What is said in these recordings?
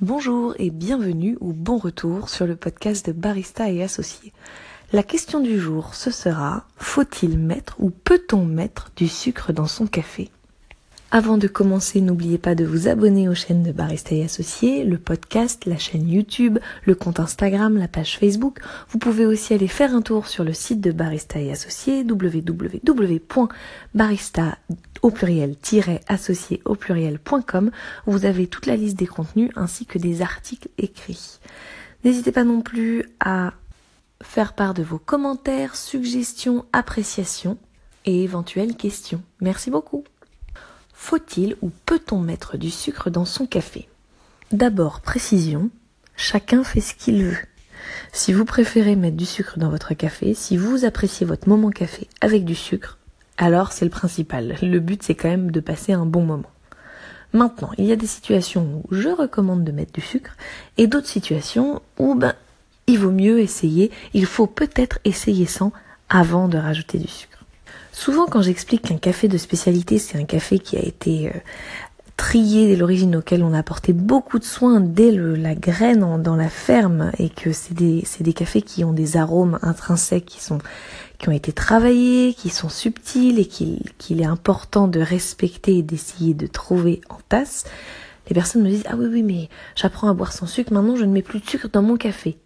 Bonjour et bienvenue ou bon retour sur le podcast de Barista et Associés. La question du jour, ce sera faut-il mettre ou peut-on mettre du sucre dans son café? Avant de commencer, n'oubliez pas de vous abonner aux chaînes de Barista et Associés, le podcast, la chaîne YouTube, le compte Instagram, la page Facebook. Vous pouvez aussi aller faire un tour sur le site de Barista et Associés, www.barista au pluriel-associé au pluriel.com. Vous avez toute la liste des contenus ainsi que des articles écrits. N'hésitez pas non plus à faire part de vos commentaires, suggestions, appréciations et éventuelles questions. Merci beaucoup. Faut-il ou peut-on mettre du sucre dans son café? D'abord, précision, chacun fait ce qu'il veut. Si vous préférez mettre du sucre dans votre café, si vous appréciez votre moment café avec du sucre, alors c'est le principal. Le but c'est quand même de passer un bon moment. Maintenant, il y a des situations où je recommande de mettre du sucre et d'autres situations où ben il vaut mieux essayer, il faut peut-être essayer sans avant de rajouter du sucre. Souvent quand j'explique qu'un café de spécialité, c'est un café qui a été euh, trié dès l'origine, auquel on a apporté beaucoup de soins dès la graine dans la ferme, et que c'est des, des cafés qui ont des arômes intrinsèques qui sont qui ont été travaillés, qui sont subtils et qu'il est important de respecter et d'essayer de trouver en tasse, les personnes me disent Ah oui, oui, mais j'apprends à boire sans sucre, maintenant je ne mets plus de sucre dans mon café.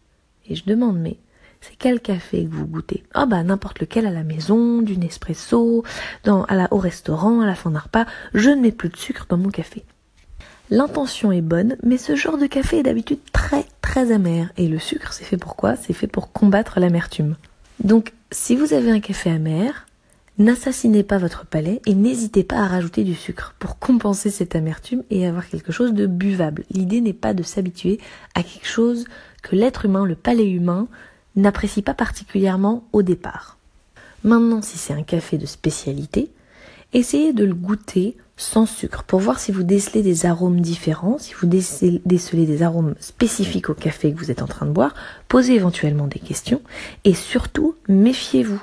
Et je demande Mais c'est quel café que vous goûtez? Ah bah n'importe lequel à la maison, du Nespresso, dans, à la, au restaurant, à la fin d'un repas, je ne mets plus de sucre dans mon café. L'intention est bonne, mais ce genre de café est d'habitude très très amer. Et le sucre, c'est fait pour quoi? C'est fait pour combattre l'amertume. Donc, si vous avez un café amer, n'assassinez pas votre palais et n'hésitez pas à rajouter du sucre pour compenser cette amertume et avoir quelque chose de buvable. L'idée n'est pas de s'habituer à quelque chose que l'être humain, le palais humain, n'apprécie pas particulièrement au départ. Maintenant, si c'est un café de spécialité, essayez de le goûter sans sucre pour voir si vous décelez des arômes différents, si vous décelez des arômes spécifiques au café que vous êtes en train de boire, posez éventuellement des questions et surtout méfiez-vous.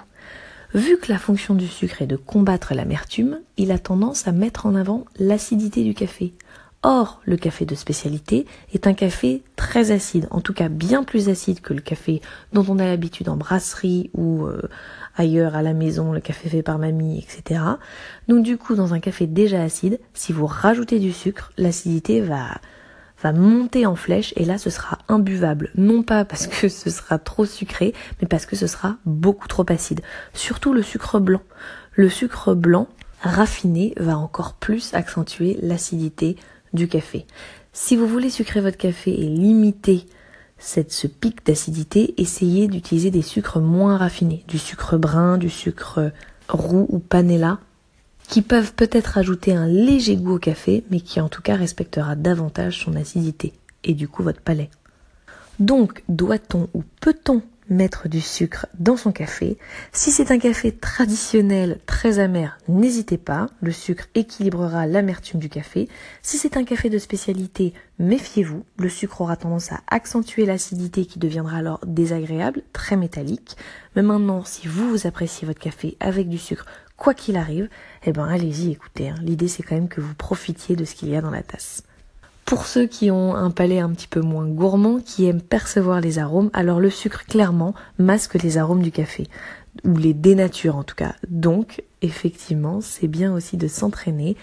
Vu que la fonction du sucre est de combattre l'amertume, il a tendance à mettre en avant l'acidité du café. Or, le café de spécialité est un café très acide, en tout cas bien plus acide que le café dont on a l'habitude en brasserie ou euh, ailleurs à la maison, le café fait par mamie, etc. Donc du coup, dans un café déjà acide, si vous rajoutez du sucre, l'acidité va va monter en flèche et là ce sera imbuvable. Non pas parce que ce sera trop sucré, mais parce que ce sera beaucoup trop acide. Surtout le sucre blanc. Le sucre blanc raffiné va encore plus accentuer l'acidité du café. Si vous voulez sucrer votre café et limiter cette, ce pic d'acidité, essayez d'utiliser des sucres moins raffinés, du sucre brun, du sucre roux ou panela, qui peuvent peut-être ajouter un léger goût au café, mais qui en tout cas respectera davantage son acidité et du coup votre palais. Donc, doit-on ou peut-on mettre du sucre dans son café. Si c'est un café traditionnel très amer, n'hésitez pas, le sucre équilibrera l'amertume du café. Si c'est un café de spécialité, méfiez-vous, le sucre aura tendance à accentuer l'acidité qui deviendra alors désagréable, très métallique. Mais maintenant, si vous, vous appréciez votre café avec du sucre, quoi qu'il arrive, eh ben allez-y, écoutez. Hein. L'idée c'est quand même que vous profitiez de ce qu'il y a dans la tasse. Pour ceux qui ont un palais un petit peu moins gourmand, qui aiment percevoir les arômes, alors le sucre clairement masque les arômes du café, ou les dénature en tout cas. Donc, effectivement, c'est bien aussi de s'entraîner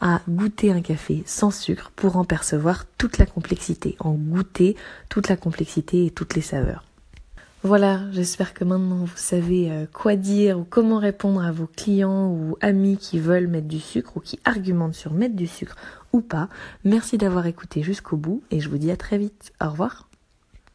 à goûter un café sans sucre pour en percevoir toute la complexité, en goûter toute la complexité et toutes les saveurs. Voilà, j'espère que maintenant vous savez euh, quoi dire ou comment répondre à vos clients ou amis qui veulent mettre du sucre ou qui argumentent sur mettre du sucre ou pas. Merci d'avoir écouté jusqu'au bout et je vous dis à très vite. Au revoir.